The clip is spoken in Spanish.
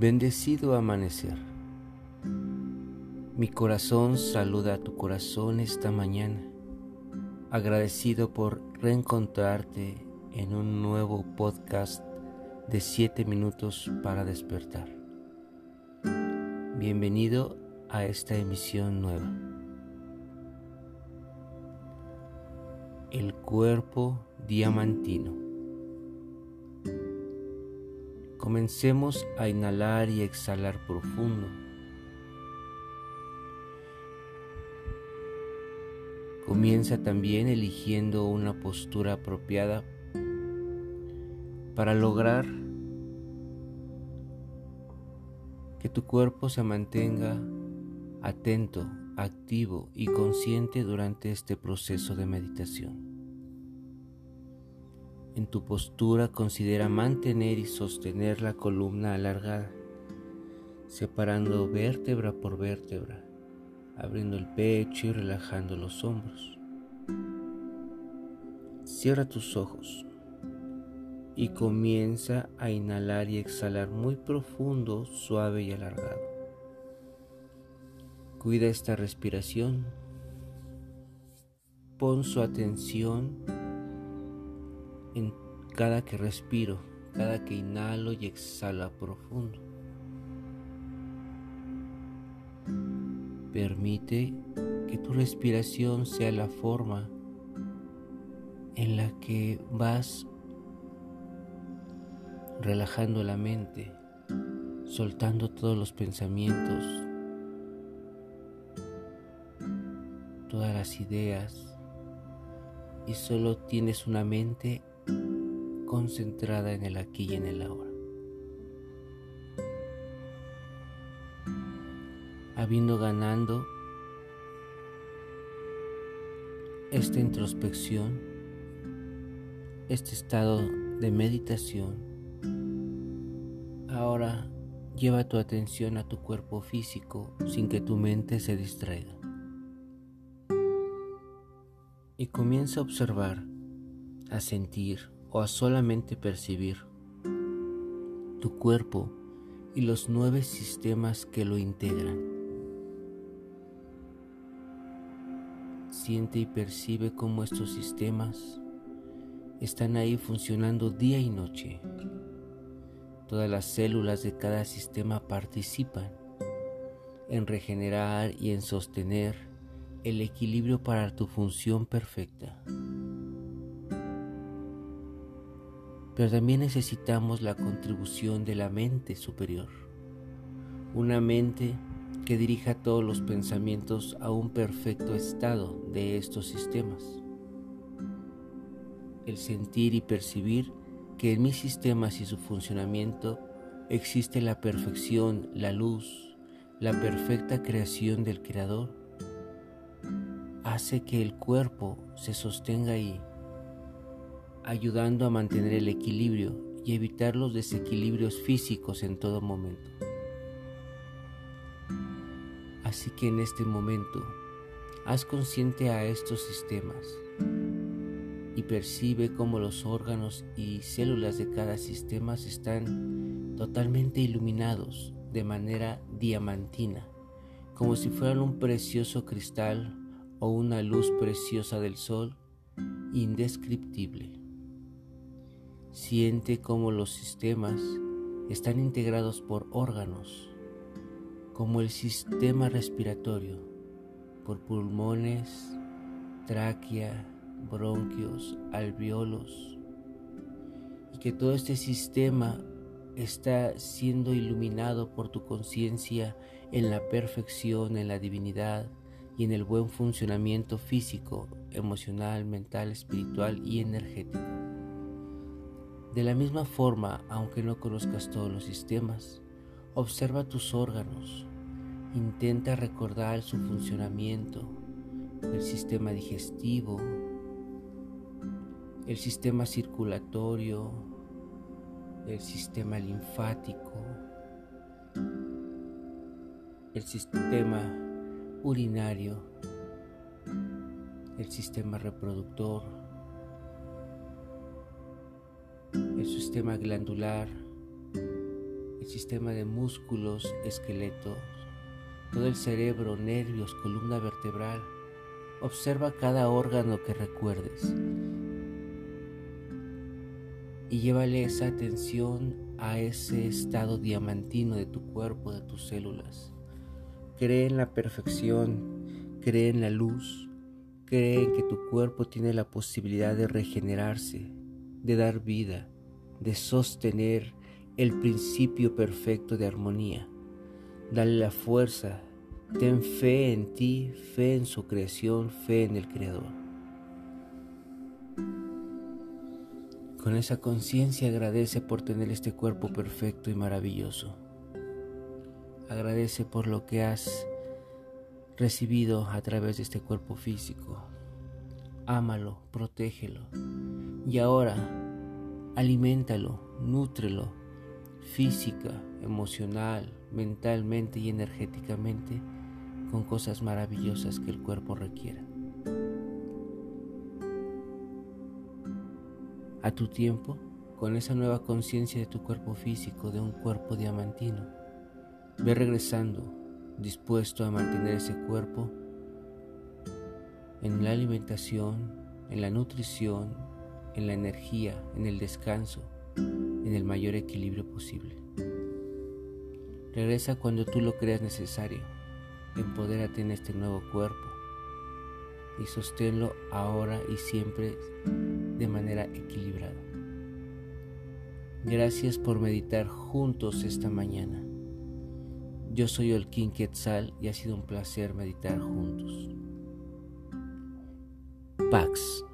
Bendecido amanecer. Mi corazón saluda a tu corazón esta mañana, agradecido por reencontrarte en un nuevo podcast de 7 minutos para despertar. Bienvenido a esta emisión nueva. El cuerpo diamantino. Comencemos a inhalar y exhalar profundo. Comienza también eligiendo una postura apropiada para lograr que tu cuerpo se mantenga atento, activo y consciente durante este proceso de meditación. En tu postura considera mantener y sostener la columna alargada, separando vértebra por vértebra, abriendo el pecho y relajando los hombros. Cierra tus ojos y comienza a inhalar y exhalar muy profundo, suave y alargado. Cuida esta respiración. Pon su atención en cada que respiro, cada que inhalo y exhalo profundo. Permite que tu respiración sea la forma en la que vas relajando la mente, soltando todos los pensamientos, todas las ideas, y solo tienes una mente concentrada en el aquí y en el ahora. Habiendo ganando esta introspección, este estado de meditación, ahora lleva tu atención a tu cuerpo físico sin que tu mente se distraiga. Y comienza a observar, a sentir, o a solamente percibir. Tu cuerpo y los nueve sistemas que lo integran. Siente y percibe cómo estos sistemas están ahí funcionando día y noche. Todas las células de cada sistema participan en regenerar y en sostener el equilibrio para tu función perfecta. Pero también necesitamos la contribución de la mente superior, una mente que dirija todos los pensamientos a un perfecto estado de estos sistemas. El sentir y percibir que en mis sistemas y su funcionamiento existe la perfección, la luz, la perfecta creación del Creador, hace que el cuerpo se sostenga ahí ayudando a mantener el equilibrio y evitar los desequilibrios físicos en todo momento. Así que en este momento, haz consciente a estos sistemas y percibe cómo los órganos y células de cada sistema están totalmente iluminados de manera diamantina, como si fueran un precioso cristal o una luz preciosa del sol indescriptible. Siente cómo los sistemas están integrados por órganos, como el sistema respiratorio, por pulmones, tráquea, bronquios, alveolos, y que todo este sistema está siendo iluminado por tu conciencia en la perfección, en la divinidad y en el buen funcionamiento físico, emocional, mental, espiritual y energético. De la misma forma, aunque no conozcas todos los sistemas, observa tus órganos, intenta recordar su funcionamiento, el sistema digestivo, el sistema circulatorio, el sistema linfático, el sistema urinario, el sistema reproductor, sistema glandular, el sistema de músculos, esqueletos, todo el cerebro, nervios, columna vertebral. Observa cada órgano que recuerdes y llévale esa atención a ese estado diamantino de tu cuerpo, de tus células. Cree en la perfección, cree en la luz, cree en que tu cuerpo tiene la posibilidad de regenerarse, de dar vida, de sostener el principio perfecto de armonía. Dale la fuerza, ten fe en ti, fe en su creación, fe en el Creador. Con esa conciencia agradece por tener este cuerpo perfecto y maravilloso. Agradece por lo que has recibido a través de este cuerpo físico. Ámalo, protégelo. Y ahora, aliméntalo, nútrelo, física, emocional, mentalmente y energéticamente con cosas maravillosas que el cuerpo requiera. A tu tiempo, con esa nueva conciencia de tu cuerpo físico, de un cuerpo diamantino, ve regresando, dispuesto a mantener ese cuerpo en la alimentación, en la nutrición, en la energía, en el descanso, en el mayor equilibrio posible. Regresa cuando tú lo creas necesario. Empodérate en este nuevo cuerpo y sosténlo ahora y siempre de manera equilibrada. Gracias por meditar juntos esta mañana. Yo soy King Quetzal y ha sido un placer meditar juntos. Pax.